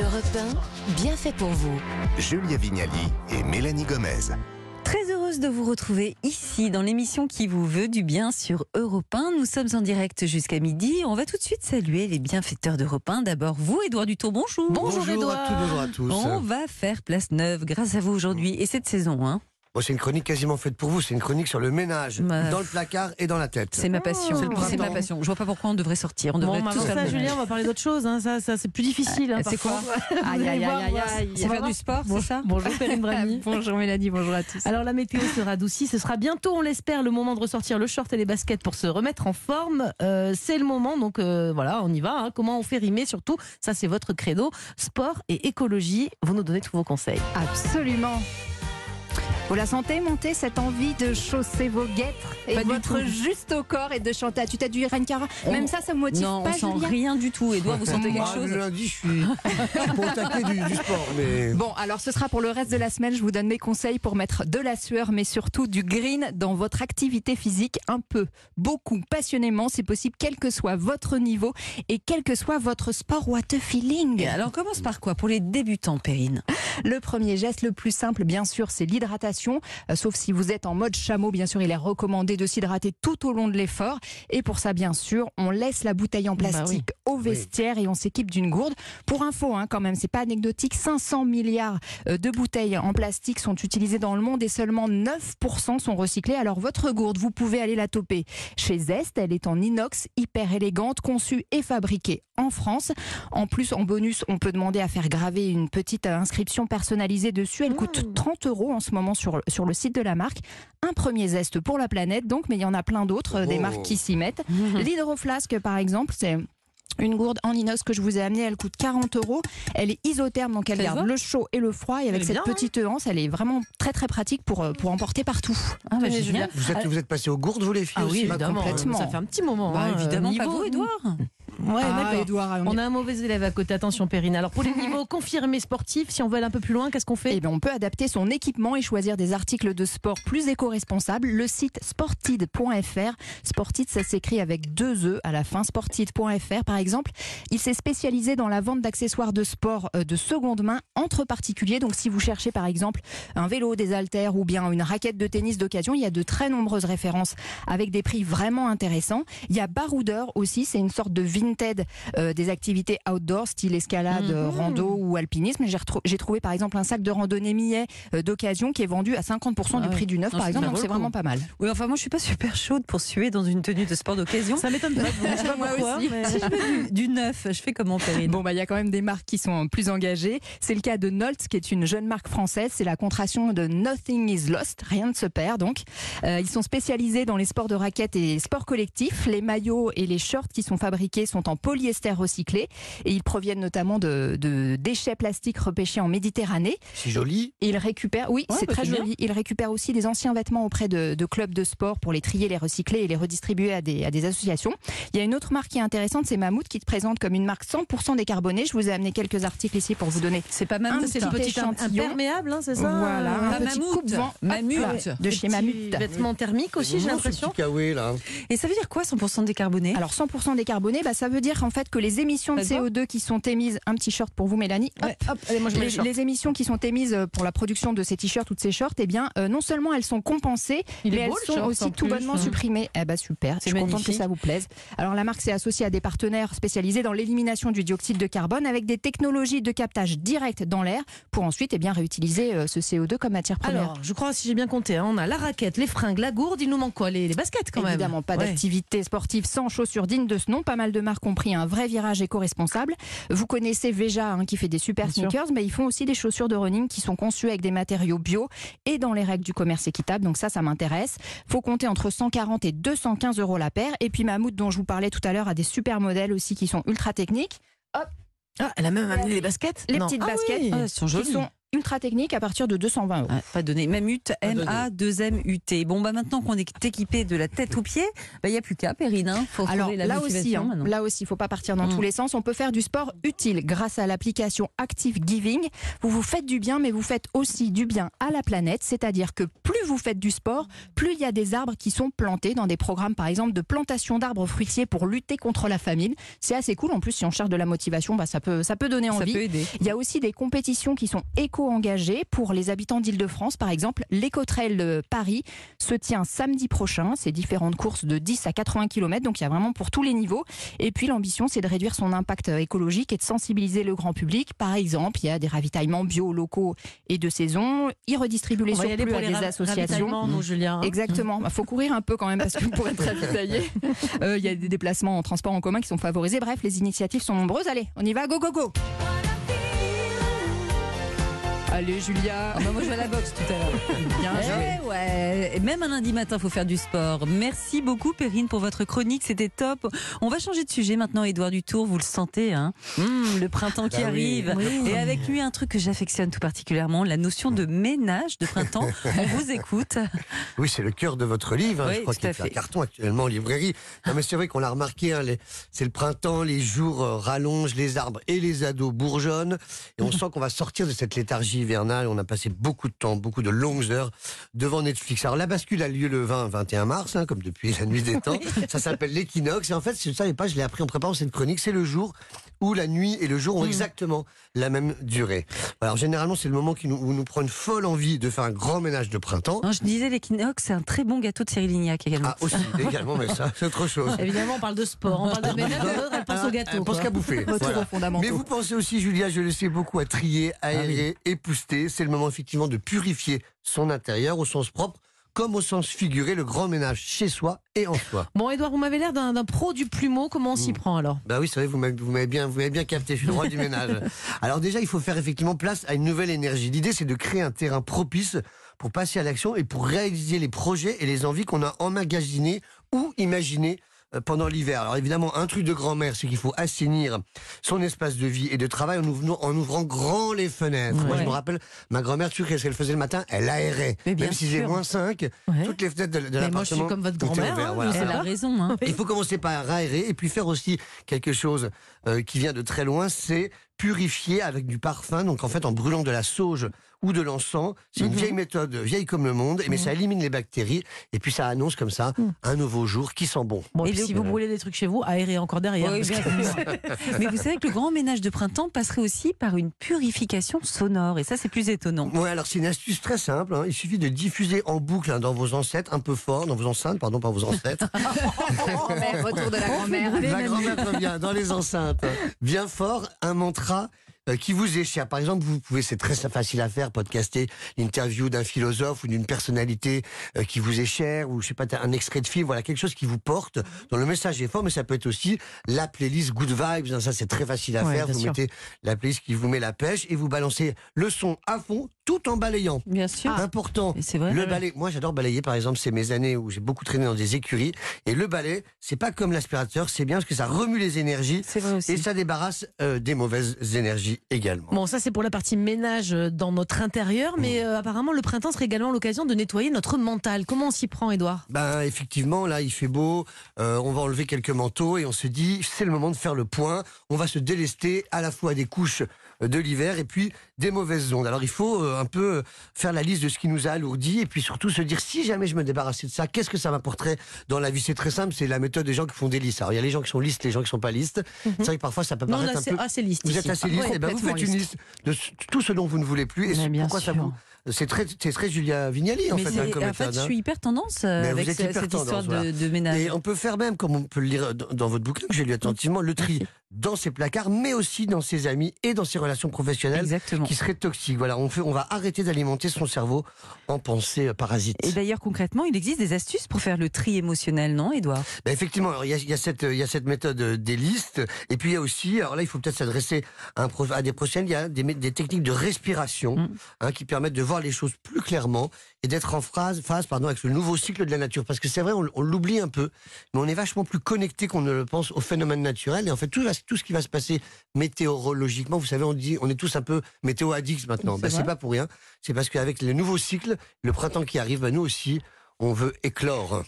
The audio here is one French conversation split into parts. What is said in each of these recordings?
Europe 1, bien fait pour vous. Julia Vignali et Mélanie Gomez. Très heureuse de vous retrouver ici dans l'émission qui vous veut du bien sur Europe 1. Nous sommes en direct jusqu'à midi. On va tout de suite saluer les bienfaiteurs d'Europe 1. D'abord vous, Édouard Dutour, bonjour. Bonjour, à tous, bonjour à tous. On va faire place neuve grâce à vous aujourd'hui et cette saison. Hein. Bon, c'est une chronique quasiment faite pour vous. C'est une chronique sur le ménage, Bah, dans le placard et dans la tête. C'est ma passion. C'est ma passion. Je vois pas pourquoi on devrait sortir. On devrait Bon, maintenant faire ça, Julien, on va parler d'autre chose. hein. Ça, ça c'est plus difficile. hein, c'est quoi. Aïe, aïe, aïe, aïe, C'est faire du sport, c'est ça Bonjour Perrine Brami. Bonjour Mélanie, bonjour à tous. Alors la météo sera adoucie, ce sera bientôt, on l'espère, le moment de ressortir le short et les baskets pour se remettre en forme. Euh, c'est le moment, donc euh, voilà, on y va. hein. Comment on fait rimer surtout Ça, c'est votre credo. Sport et écologie. Vous nous donnez tous vos conseils. Absolument. Vous la sentez monter cette envie de chausser vos guêtres et Pas votre juste au corps et de chanter à tu du Renkara On- Même ça, ça vous motive non, pas, on sent Julien rien du tout. Édouard, vous sentez quelque Ah, chose Le lundi, je suis, attaquer du, du sport, mais Bon, alors ce sera pour le reste de la semaine. Je vous donne mes conseils pour mettre de la sueur, mais surtout du green dans votre activité physique un peu, beaucoup, passionnément, si possible, quel que soit votre niveau et quel que soit votre sport what a feeling. Et Alors, on commence par quoi Pour les débutants, Perrine? Le premier geste le plus simple, bien sûr, c'est l'hydratation. Euh, sauf si vous êtes en mode chameau, bien sûr, il est recommandé de s'hydrater tout au long de l'effort. Et pour ça, bien sûr, on laisse la bouteille en Bah oui. plastique au vestiaire et on s'équipe d'une gourde. Pour info, hein, quand même, c'est pas anecdotique, 500 milliards euh, de bouteilles en plastique sont utilisées dans le monde et seulement 9% sont recyclées. Alors votre gourde, vous pouvez aller la toper chez Zest. Elle est en inox, hyper élégante, conçue et fabriquée en France. En plus, en bonus, on peut demander à faire graver une petite euh, inscription personnalisée dessus. Elle coûte 30 euros en ce moment sur, sur le site de la marque. Un premier zeste pour la planète, donc, mais il y en a plein d'autres, euh, des Oh. marques qui s'y mettent. L'hydroflasque, par exemple, c'est une gourde en inox que je vous ai amenée, elle coûte 40 euros. Elle est isotherme, donc elle garde le chaud et le froid. Et avec cette bien, hein petite anse, elle est vraiment très très pratique pour, euh, pour emporter partout. Ah, bah, vous êtes, vous êtes passé aux gourdes, vous les filles Ah aussi oui, évidemment. complètement. Ça fait un petit moment. Bah, hein, évidemment, pas niveau- vous, Édouard. Ouais, Ah, On a un mauvais élève à côté. Attention, Perrine. Alors, pour les niveaux confirmés sportifs, si on veut aller un peu plus loin, qu'est-ce qu'on fait? Eh bien, on peut adapter son équipement et choisir des articles de sport plus éco-responsables. Le site sportid.fr. Sportid, ça s'écrit avec deux E à la fin. Sportid.fr, par exemple. Il s'est spécialisé dans la vente d'accessoires de sport euh, de seconde main entre particuliers. Donc, si vous cherchez, par exemple, un vélo, des haltères ou bien une raquette de tennis d'occasion, il y a de très nombreuses références avec des prix vraiment intéressants. Il y a Baroudeur aussi. C'est une sorte de Vinted euh, des activités outdoor, style escalade, euh, rando ou alpinisme. J'ai trouvé par exemple un sac de randonnée millet euh, d'occasion qui est vendu à 50% du Ah ouais. prix du neuf, Non, par exemple. Donc c'est vraiment pas mal. Oui, enfin, moi, je suis pas super chaude pour suer dans une tenue de sport d'occasion. Ça m'étonne pas. Je sais pas Moi pourquoi, aussi. mais- Si je veux du, du neuf, je fais comment, Perrine Bon, bah, il y a quand même des marques qui sont plus engagées. C'est le cas de Nolt, qui est une jeune marque française. C'est la contraction de Nothing is Lost. Rien ne se perd, donc. Euh, ils sont spécialisés dans les sports de raquettes et sports collectifs. Les maillots et les shorts qui sont fabriqués sont en polyester recyclé et ils proviennent notamment de, de déchets plastiques repêchés en Méditerranée. C'est joli. Et il récupère, oui, Ouais, c'est bah, très c'est bien. joli. Il récupère aussi des anciens vêtements auprès de, de clubs de sport pour les trier, les recycler et les redistribuer à des, à des associations. Il y a une autre marque qui est intéressante, c'est Mammouth, qui te présente comme une marque 100% décarbonée. Je vous ai amené quelques articles ici pour vous donner. C'est pas Un Mammouth, petit ça. petit échantillon. imperméable, hein, c'est ça Voilà, un Pas petit Mammouth. coupe-vent Mammouth. hop de chez Mammouth. Vêtements thermiques aussi, j'ai l'impression. petit kawaii, là. Et ça veut dire quoi 100% décarboné? Alors 100% décarboné, bah, ça veut dire en fait que les émissions de Ça te va CO2 qui sont émises, un petit short pour vous Mélanie, hop, Ouais, hop, allez, moi je les, le les émissions qui sont émises euh, pour la production de ces t-shirts ou de ces shorts, eh bien, euh, non seulement elles sont compensées, Il mais elles le sont short, aussi tout plus. bonnement Mmh. supprimées. Eh ben super, je suis contente que magnifique. ça vous plaise. Alors la marque s'est associée à des partenaires spécialisés dans l'élimination du dioxyde de carbone avec des technologies de captage direct dans l'air pour ensuite eh bien réutiliser euh, ce CO2 comme matière première. Alors, je crois, si j'ai bien compté, hein, on a la raquette, les fringues, la gourde, il nous manque quoi les, les baskets quand même Évidemment, pas Ouais. d'activité sportive sans chaussures dignes de ce nom. Pas mal de marques ont pris un vrai virage éco-responsable. Vous connaissez Veja hein, qui fait des super Bien sûr. sneakers, mais ils font aussi des chaussures de running qui sont conçues avec des matériaux bio et dans les règles du commerce équitable. Donc ça, ça m'intéresse. Faut compter entre 140 et 215 euros la paire. Et puis Mammouth, dont je vous parlais tout à l'heure, a des super modèles aussi qui sont ultra techniques. Ah, elle a même amené les baskets Les Non. petites Ah baskets. oui. Elles sont jolies. Qui sont ultra technique à partir de 220 euros. Ah, pas donné. Mamut, Pas donné. M-A-2-M-U-T. Bon, bah maintenant qu'on est équipé de la tête aux pieds, bah, il n'y a plus qu'à, Perrine. Hein. Faut Alors la là aussi, hein, là aussi, il faut pas partir dans Mm. tous les sens. On peut faire du sport utile grâce à l'application Active Giving. Vous vous faites du bien, mais vous faites aussi du bien à la planète. C'est-à-dire que plus vous faites du sport, plus il y a des arbres qui sont plantés dans des programmes, par exemple, de plantation d'arbres fruitiers pour lutter contre la famine. C'est assez cool. En plus, si on cherche de la motivation, bah, ça peut, ça peut donner Ça envie. peut aider. Il y a aussi des compétitions qui sont éco-engagées pour les habitants d'Île-de-France. Par exemple, l'Écotrail Paris se tient samedi prochain. C'est différentes courses de 10 à 80 km, donc il y a vraiment pour tous les niveaux. Et puis l'ambition, c'est de réduire son impact écologique et de sensibiliser le grand public. Par exemple, il y a des ravitaillements bio locaux et de saison. Ils redistribuent les y surplus pour à les des associations. Julien. hein. Exactement. Il faut courir un peu quand même parce que pour être ravitaillé, euh, il y a des déplacements en transport en commun qui sont favorisés. Bref, les initiatives sont nombreuses. Allez, on y va, go, go, go Allez, Julia Ah bah, moi, je vais à la boxe tout à l'heure. Bien joué. Eh ouais, Et même un lundi matin, faut faire du sport. Merci beaucoup, Perrine, pour votre chronique. C'était top. On va changer de sujet maintenant, Édouard Dutour. Vous le sentez, hein Hum, Le printemps qui Bah oui. arrive. Et avec lui, un truc que j'affectionne tout particulièrement, la notion de ménage de printemps. On vous écoute. Oui, c'est le cœur de votre livre. hein. Oui, Je crois qu'il fait un carton actuellement en librairie. Non, mais c'est vrai qu'on l'a remarqué. hein, les- c'est le printemps, les jours euh, rallongent, les arbres et les ados bourgeonnent. Et on sent qu'on va sortir de cette léthargie hivernale. On a passé beaucoup de temps, beaucoup de longues heures devant Netflix. Alors la bascule a lieu le 20-21 mars, hein, comme depuis la nuit des temps. Ça s'appelle l'équinoxe. Et en fait, je ne savais pas, je l'ai appris en préparant cette chronique. C'est le jour où la nuit et le jour ont exactement la même durée. Alors généralement, c'est le moment qui nous, où nous prend une folle envie de faire un grand ménage de printemps. Non, je disais l'équinoxe, c'est un très bon gâteau de Cyril Lignac également. Ah, aussi, également, mais ça, c'est autre chose. Évidemment, on parle de sport, on parle de ménage, elle pense au gâteau. pense quoi. qu'à bouffer. Voilà. Mais vous pensez aussi, Julia, je le sais beaucoup, à trier, aérer, épousseter. C'est le moment effectivement de purifier son intérieur au sens propre comme au sens figuré, le grand ménage chez soi et en soi. Bon, Edouard, vous m'avez l'air d'un pro du plumeau. Comment on s'y prend alors? Bah oui, c'est vrai, vous m'avez bien, vous bien capté, je suis le roi du ménage. Alors déjà, il faut faire effectivement place à une nouvelle énergie. L'idée, c'est de créer un terrain propice pour passer à l'action et pour réaliser les projets et les envies qu'on a emmagasinés ou imaginés pendant l'hiver. Alors évidemment, un truc de grand-mère, c'est qu'il faut assainir son espace de vie et de travail en ouvrant, en ouvrant grand les fenêtres. Moi, je me rappelle, ma grand-mère, tu sais qu'est-ce qu'elle faisait le matin? Elle aérait. Même si sûr. moins 5, Ouais. toutes les fenêtres de, de l'appartement. moi, je suis comme votre grand-mère, hein, voilà. Elle a raison. Hein. Il faut commencer par aérer et puis faire aussi quelque chose euh, qui vient de très loin, c'est purifier avec du parfum, donc en fait en brûlant de la sauge ou de l'encens. C'est une Mhm. vieille méthode, vieille comme le monde, mais ça élimine les bactéries et puis ça annonce comme ça un nouveau jour qui sent bon. Bon, Et si vous brûlez des trucs chez vous, aérez encore derrière. Oui, bien que-. Mais vous savez que le grand ménage de printemps passerait aussi par une purification sonore. Et ça, c'est plus étonnant. Ouais, alors c'est une astuce très simple. hein. Il suffit de diffuser en boucle hein, dans vos ancêtres, un peu fort, dans vos enceintes, pardon, pas vos ancêtres. Retour de la grand-mère. La grand-mère revient dans les enceintes. Bien fort, un mantra qui vous est cher. Par exemple, vous pouvez, c'est très facile à faire, podcaster l'interview d'un philosophe ou d'une personnalité euh, qui vous est chère, ou je sais pas, un extrait de film, voilà, quelque chose qui vous porte, dont le message est fort, mais ça peut être aussi la playlist Good Vibes, ça c'est très facile à Ouais, faire. Vous sûr. mettez la playlist qui vous met la pêche et vous balancez le son à fond, tout en balayant. Bien sûr. Important. C'est vrai. Le balai, moi j'adore balayer par exemple, c'est mes années où j'ai beaucoup traîné dans des écuries. Et le balai, c'est pas comme l'aspirateur, c'est bien parce que ça remue les énergies C'est vrai aussi. et ça débarrasse euh, des mauvaises énergies également. Bon, ça c'est pour la partie ménage euh, dans notre intérieur, mais euh, apparemment le printemps serait également l'occasion de nettoyer notre mental. Comment on s'y prend, Edouard Ben effectivement, là il fait beau, euh, on va enlever quelques manteaux et on se dit c'est le moment de faire le point. On va se délester à la fois des couches de l'hiver et puis des mauvaises ondes. Alors il faut euh, un peu euh, faire la liste de ce qui nous a alourdi et puis surtout se dire si jamais je me débarrassais de ça, qu'est-ce que ça m'apporterait dans la vie? C'est très simple, c'est la méthode des gens qui font des listes. Alors il y a les gens qui sont listes, les gens qui sont pas listes. C'est vrai que parfois ça peut Non, paraître là un peu assez liste. Vous êtes assez liste, Ouais, et ben vous faites une liste. de tout ce dont vous ne voulez plus. Et bien pourquoi ça vous C'est très, c'est très Julia Vignali en Mais fait, hein, comme en fait, je hein. suis hyper tendance euh, avec êtes ce- hyper cette tendance, histoire de ménage. Et on peut faire même, comme on peut le lire dans- dans votre bouquin, que j'ai lu attentivement, le tri dans ses placards, mais aussi dans ses amis et dans ses relations professionnelles Exactement. qui seraient toxiques. Voilà, on, fait, on va arrêter d'alimenter son cerveau en pensée euh, parasite. Et d'ailleurs, concrètement, il existe des astuces pour faire le tri émotionnel, non, Edouard Ben, effectivement, il y a, il y a cette, il y a cette méthode euh, des listes, et puis il y a aussi, alors là, il faut peut-être s'adresser à, des prochaines, il y a des, techniques de respiration Mm. hein, qui permettent de voir les choses plus clairement et d'être en phase, phase pardon, avec le nouveau cycle de la nature. Parce que c'est vrai, on, on l'oublie un peu, mais on est vachement plus connecté qu'on ne le pense aux phénomènes naturels. Et en fait, tout, va- tout ce qui va se passer météorologiquement, vous savez, on dit, on est tous un peu météo addicts maintenant. Ben, c'est pas pour rien. C'est parce qu'avec le nouveau cycle, le printemps qui arrive, ben, nous aussi, on veut éclore.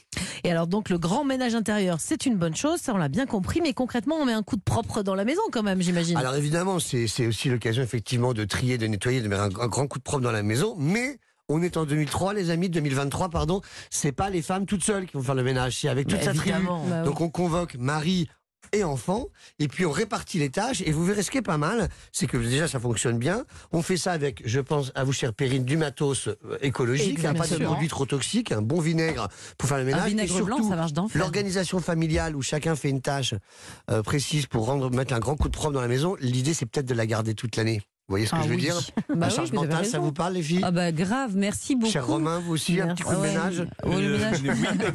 Et alors donc le grand ménage intérieur, c'est une bonne chose, ça on l'a bien compris, mais concrètement on met un coup de propre dans la maison quand même, j'imagine. Alors évidemment, c'est aussi l'occasion effectivement de trier, de nettoyer, de mettre un, un grand coup de propre dans la maison, mais on est en 2003, les amis, 2023, pardon. C'est pas les femmes toutes seules qui vont faire le ménage, c'est avec toute Bah, sa tribu. Bah oui. Donc on convoque mari et enfants, et puis on répartit les tâches, et vous verrez ce qui est pas mal, c'est que déjà ça fonctionne bien. On fait ça avec, je pense à vous, chère Perrine, du matos euh, écologique, hein, pas de produits trop toxiques, un bon vinaigre pour faire le ménage. Un et vinaigre blanc, ça marche d'enfer. L'organisation familiale où chacun fait une tâche euh, précise pour rendre, mettre un grand coup de propre dans la maison, l'idée c'est peut-être de la garder toute l'année. Vous voyez ce que Ah je veux oui. dire? Bah La oui, charge mentale, ça vous parle les filles? Ah bah grave, merci beaucoup. Cher Romain, vous aussi, un petit coup de Ouais. ménage Oh, le ménage.